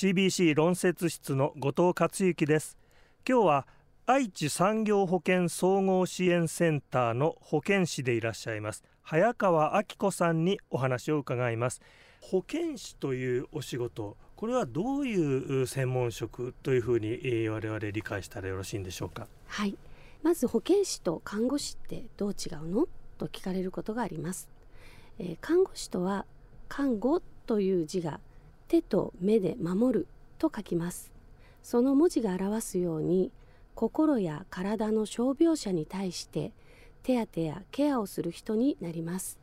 CBC 論説室の後藤克之です。今日は愛知産業保険総合支援センターの保健師でいらっしゃいます早川明子さんにお話を伺います。保健師というお仕事これはどういう専門職というふうに我々理解したらよろしいんでしょうか？はい。まず保健師と看護師ってどう違うの？と聞かれることがあります、えー、看護師とは看護という字が手と目で守ると書きます。その文字が表すように心や体の傷病者に対して手当てやケアをする人になります。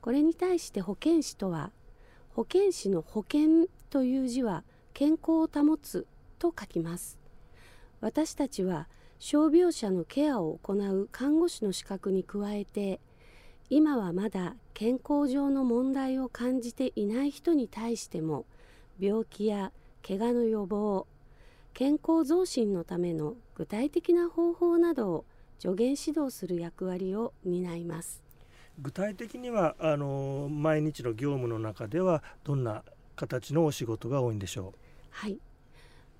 これに対して保健師とは保健師の保険という字は健康を保つと書きます。私たちは傷病者のケアを行う看護師の資格に加えて今はまだ健康上の問題を感じていない人に対しても病気や怪我の予防健康増進のための具体的な方法などを助言指導する役割を担います。具体的にはあの毎日の業務の中ではどんな形のお仕事が多いんでしょう？はい。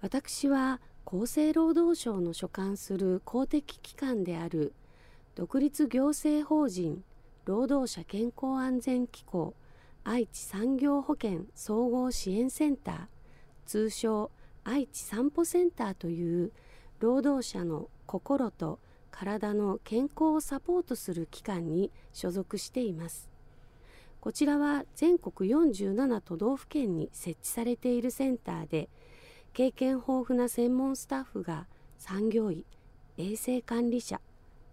私は厚生労働省の所管する公的機関である独立行政法人労働者健康安全機構愛知産業保険総合支援センター通称愛知散歩センターという労働者の心と体の健康をサポートする機関に所属しています。こちらは全国47都道府県に設置されているセンターで経験豊富な専門スタッフが産業医衛生管理者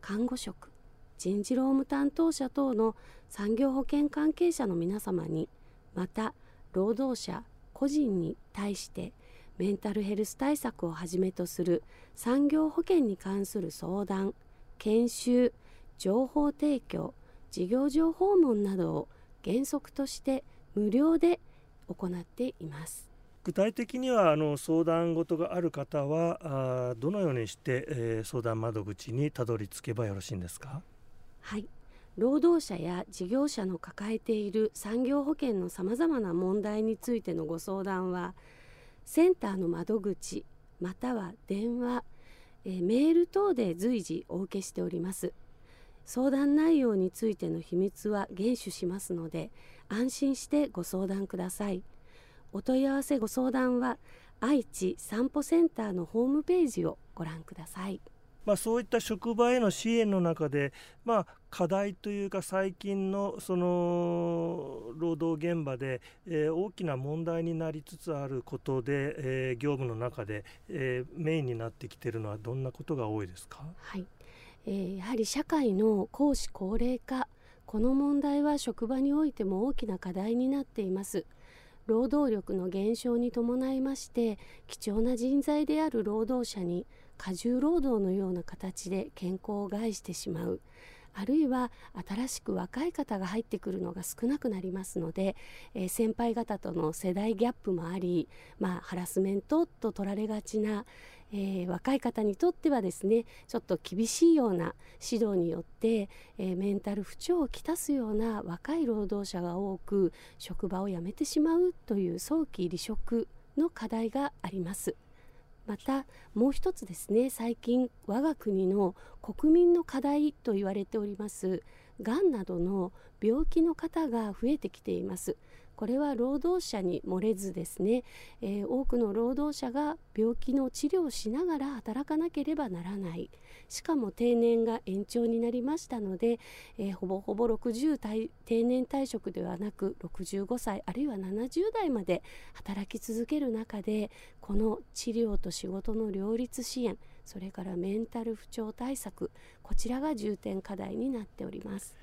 看護職人事労務担当者等の産業保険関係者の皆様にまた労働者個人に対してメンタルヘルス対策をはじめとする産業保険に関する相談研修情報提供事業上訪問などを原則として無料で行っています。具体的にはあの相談事がある方はあどのようにして、えー、相談窓口にたどり着けばよろしいんですか？はい労働者や事業者の抱えている産業保険のさまざまな問題についてのご相談はセンターの窓口または電話、え、メール等で随時お受けしております相談内容についての秘密は厳守しますので安心してご相談ください。お問い合わせご相談は愛知散歩センターのホームページをご覧ください。まあ、そういった職場への支援の中で、まあ、課題というか最近のその労働現場で、えー、大きな問題になりつつあることで、えー、業務の中で、えー、メインになってきているのはどんなことが多いですか、はいえー、やはり社会の公私高齢化この問題は職場においても大きな課題になっています。労働力の減少に伴いまして貴重な人材である労働者に過重労働のような形で健康を害してしまうあるいは新しく若い方が入ってくるのが少なくなりますので、えー、先輩方との世代ギャップもあり、まあ、ハラスメントと取られがちな、えー、若い方にとってはですねちょっと厳しいような指導によって、えー、メンタル不調をきたすような若い労働者が多く職場を辞めてしまうという早期離職の課題があります。またもう一つですね最近我が国の国民の課題と言われておりますがんなどの病気の方が増えてきています。これは労働者に漏れずですね、えー、多くの労働者が病気の治療をしながら働かなければならない。しかも定年が延長になりましたので、えー、ほぼほぼ60代定年退職ではなく65歳あるいは70代まで働き続ける中でこの治療と仕事の両立支援それからメンタル不調対策こちらが重点課題になっております。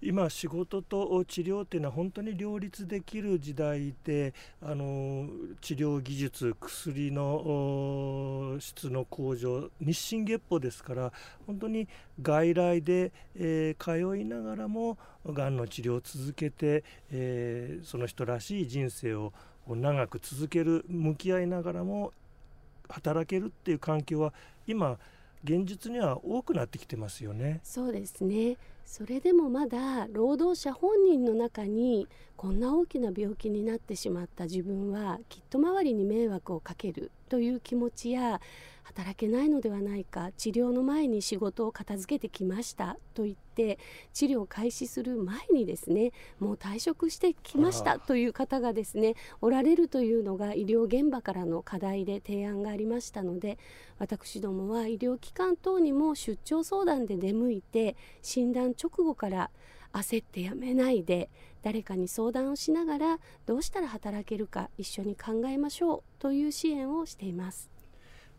今仕事と治療っていうのは本当に両立できる時代であの治療技術薬の質の向上日進月歩ですから本当に外来で、えー、通いながらもがんの治療を続けて、えー、その人らしい人生を長く続ける向き合いながらも働けるっていう環境は今現実には多くなってきてますよね。そうですねそれでもまだ労働者本人の中にこんな大きな病気になってしまった自分はきっと周りに迷惑をかけるという気持ちや働けないのではないか治療の前に仕事を片付けてきましたと言って治療を開始する前にですねもう退職してきましたという方がですねおられるというのが医療現場からの課題で提案がありましたので私どもは医療機関等にも出張相談で出向いて診断直後から焦ってやめないで誰かに相談をしながらどうしたら働けるか一緒に考えましょうという支援をしています。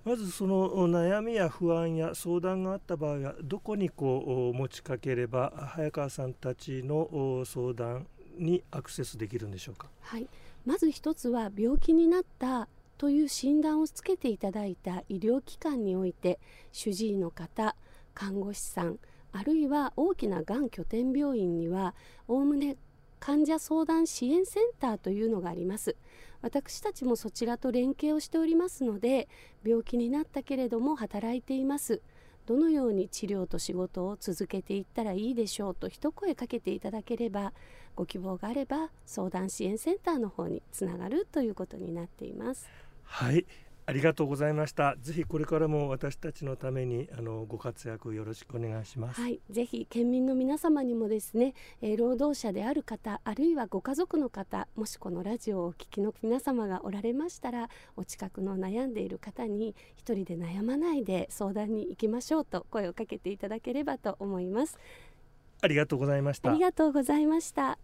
まずその悩みや不安や相談があった場合はどこにこう持ちかければ早川さんたちの相談にアクセスできるんでしょうか？はい、まず一つは病気になったという診断をつけていただいた医療機関において主治医の方看護師さんあるいは大きながん拠点病院にはおおむね患者相談支援センターというのがあります。私たちもそちらと連携をしておりますので病気になったけれども働いています。どのように治療と仕事を続けていったらいいでしょうと一声かけていただければご希望があれば相談支援センターの方につながるということになっています。はい。ありがとうございました。ぜひこれからも私たちのためにあのご活躍よろしくお願いします。はい、ぜひ県民の皆様にもですね、えー、労働者である方あるいはご家族の方、もしこのラジオをお聞きの皆様がおられましたら、お近くの悩んでいる方に一人で悩まないで相談に行きましょうと声をかけていただければと思います。ありがとうございました。ありがとうございました。